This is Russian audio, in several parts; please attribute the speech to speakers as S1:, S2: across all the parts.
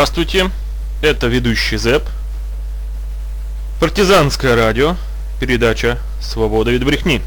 S1: Здравствуйте, это ведущий ЗЭП, партизанское радио, передача «Свобода від брехни».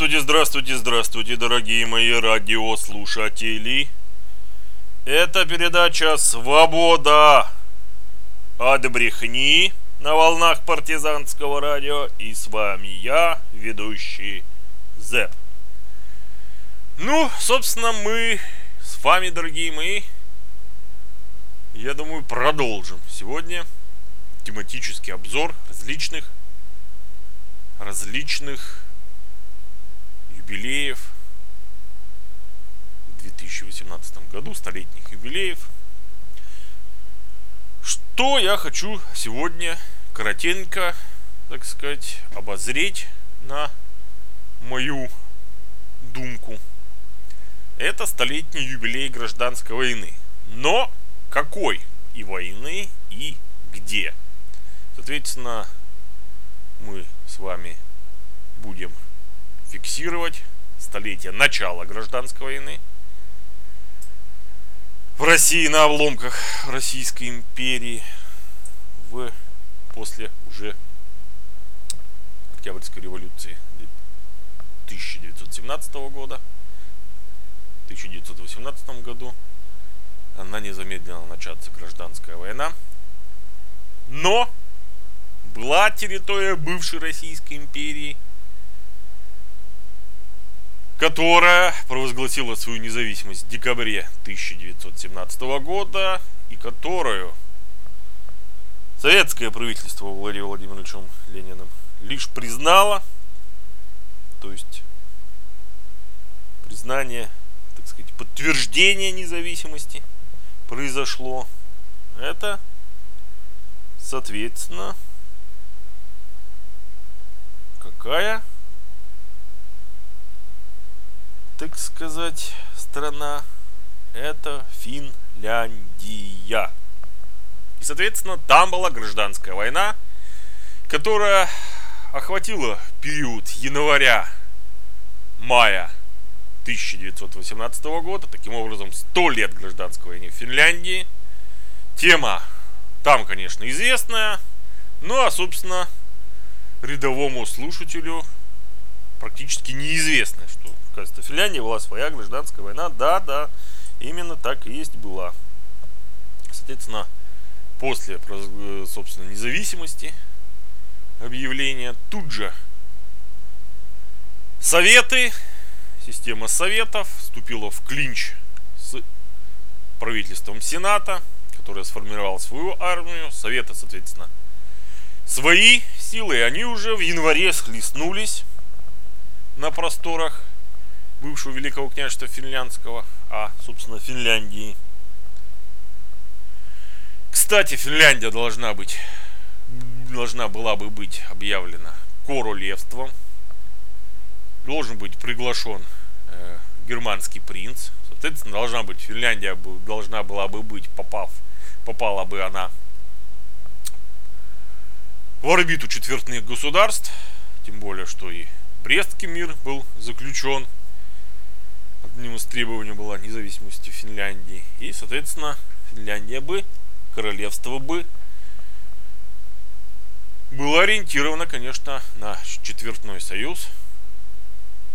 S2: Здравствуйте, здравствуйте, здравствуйте, дорогие мои радиослушатели. Это передача «Свобода от брехни» на волнах партизанского радио. И с вами я, ведущий Зэп. Ну, собственно, мы с вами, дорогие мои, я думаю, продолжим сегодня тематический обзор различных различных юбилеев в 2018 году, столетних юбилеев. Что я хочу сегодня коротенько, так сказать, обозреть на мою думку. Это столетний юбилей гражданской войны. Но какой и войны, и где? Соответственно, мы с вами будем фиксировать столетие начала гражданской войны в России на обломках Российской империи в после уже Октябрьской революции 1917 года. В 1918 году она не начаться гражданская война. Но была территория бывшей Российской империи – которая провозгласила свою независимость в декабре 1917 года и которую советское правительство Владимиром Владимировичем Лениным лишь признало, то есть признание, так сказать, подтверждение независимости произошло. Это, соответственно, какая так сказать, страна это Финляндия. И, соответственно, там была гражданская война, которая охватила период января-мая 1918 года. Таким образом, 100 лет гражданской войны в Финляндии. Тема там, конечно, известная. Ну, а, собственно, рядовому слушателю практически неизвестная, что В Финляндии была своя гражданская война. Да, да, именно так и есть была. Соответственно, после, собственно, независимости объявления, тут же Советы, система Советов вступила в клинч с правительством Сената, которое сформировало свою армию. Советы, соответственно, свои силы, и они уже в январе схлестнулись на просторах бывшего Великого княжества Финляндского, а, собственно, Финляндии. Кстати, Финляндия должна быть, должна была бы быть объявлена королевством. Должен быть приглашен э, германский принц. Соответственно, должна быть Финляндия должна была бы быть, попав, попала бы она в орбиту четвертных государств. Тем более, что и Брестский мир был заключен одним из требований была независимости Финляндии. И, соответственно, Финляндия бы, королевство бы было ориентировано, конечно, на четвертной союз.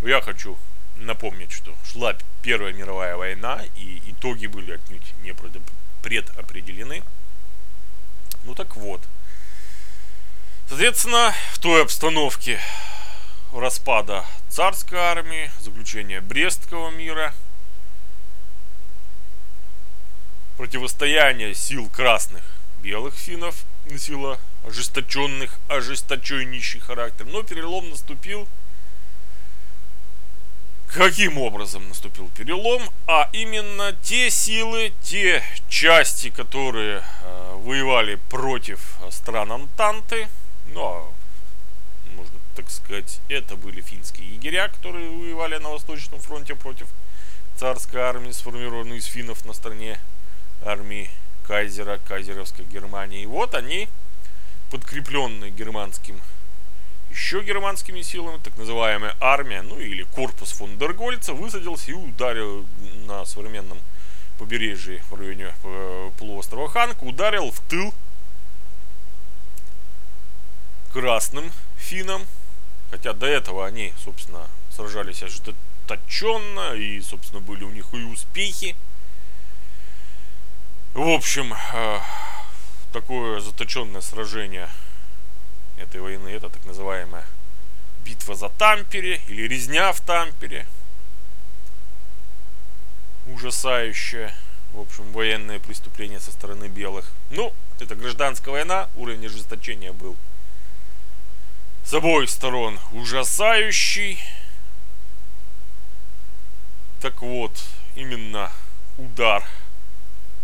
S2: Я хочу напомнить, что шла Первая мировая война, и итоги были отнюдь не предопределены. Ну так вот. Соответственно, в той обстановке распада царской армии, заключение Брестского мира, противостояние сил красных белых финнов носило ожесточенных, ожесточеннейший характер. Но перелом наступил. Каким образом наступил перелом? А именно те силы, те части, которые э, воевали против стран Антанты, ну, а, так сказать, это были финские егеря, которые воевали на Восточном фронте против царской армии, сформированной из финнов на стороне армии кайзера, кайзеровской Германии. И вот они, подкрепленные германским, еще германскими силами, так называемая армия, ну или корпус фон дер Гольца, высадился и ударил на современном побережье в районе э, полуострова Ханка, ударил в тыл красным финам, хотя до этого они, собственно, сражались ожесточенно, и, собственно, были у них и успехи. В общем, э, такое заточенное сражение этой войны, это так называемая битва за Тампере или резня в Тампере. Ужасающее, в общем, военное преступление со стороны белых. Ну, это гражданская война, уровень ожесточения был с обоих сторон ужасающий. Так вот, именно удар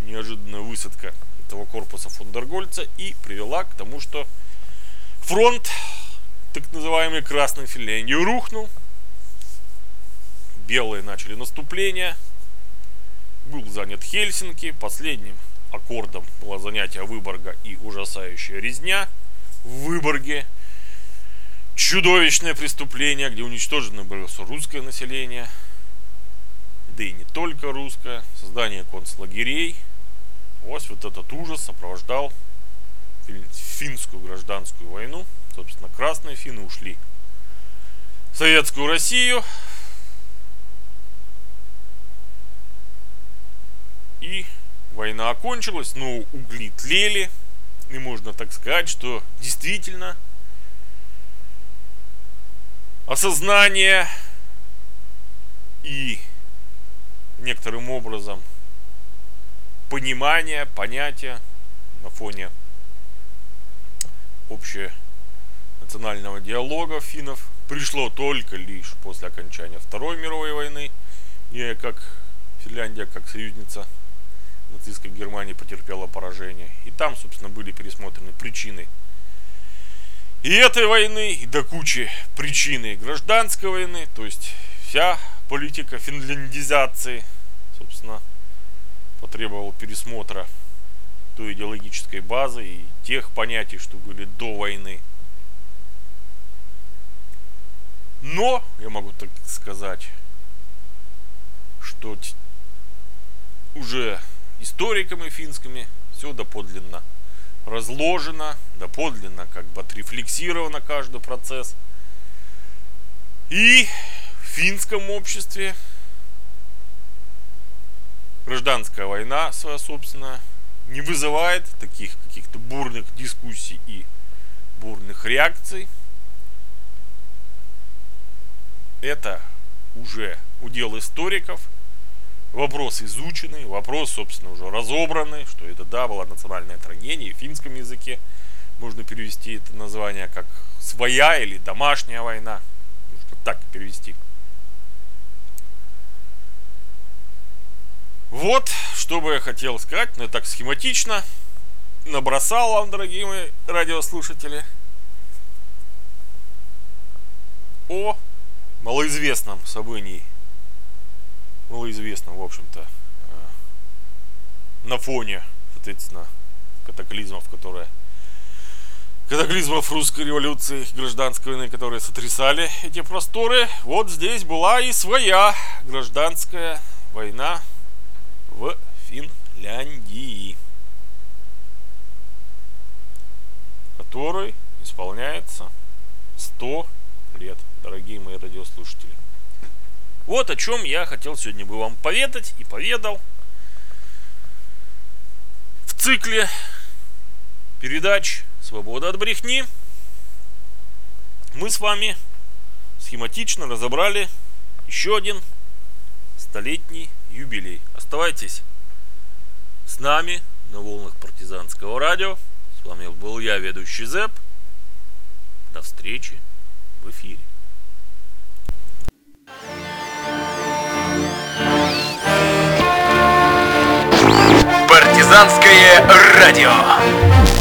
S2: неожиданная высадка этого корпуса Фондергольца и привела к тому, что фронт, так называемый Красной Финляндии, рухнул. Белые начали наступление. Был занят Хельсинки. Последним аккордом было занятие Выборга и ужасающая резня в Выборге. Чудовищное преступление, где уничтожено было русское население, да и не только русское, создание концлагерей – Ось вот этот ужас сопровождал финскую гражданскую войну. Собственно, красные финны ушли в советскую Россию. И война окончилась, но угли тлели. И можно так сказать, что действительно осознание и некоторым образом понимание, понятие на фоне общенационального диалога финнов пришло только лишь после окончания Второй мировой войны. И как Финляндия, как союзница нацистской Германии потерпела поражение. И там, собственно, были пересмотрены причины и этой войны, и до кучи причины гражданской войны, то есть вся политика финляндизации, собственно, потребовал пересмотра той идеологической базы и тех понятий, что были до войны. Но, я могу так сказать, что уже историками финскими все доподлинно разложено, доподлинно как бы отрефлексировано каждый процесс. И в финском обществе гражданская война своя собственная не вызывает таких каких-то бурных дискуссий и бурных реакций. Это уже удел историков. Вопрос изученный, вопрос, собственно, уже разобранный, что это, да, была национальная трагедия. В финском языке можно перевести это название как своя или домашняя война. Можно так перевести. Вот, что бы я хотел сказать, но ну, так схематично набросал вам, дорогие мои радиослушатели, о малоизвестном событии, малоизвестном, в общем-то, э, на фоне, соответственно, катаклизмов, которые катаклизмов русской революции, гражданской войны, которые сотрясали эти просторы, вот здесь была и своя гражданская война в Финляндии, которой исполняется 100 лет, дорогие мои радиослушатели. Вот о чем я хотел сегодня бы вам поведать и поведал в цикле передач «Свобода от брехни». Мы с вами схематично разобрали еще один столетний юбилей. Оставайтесь с нами на волнах партизанского радио. С вами был я, ведущий ЗЭП. До встречи в эфире.
S3: Партизанское радио.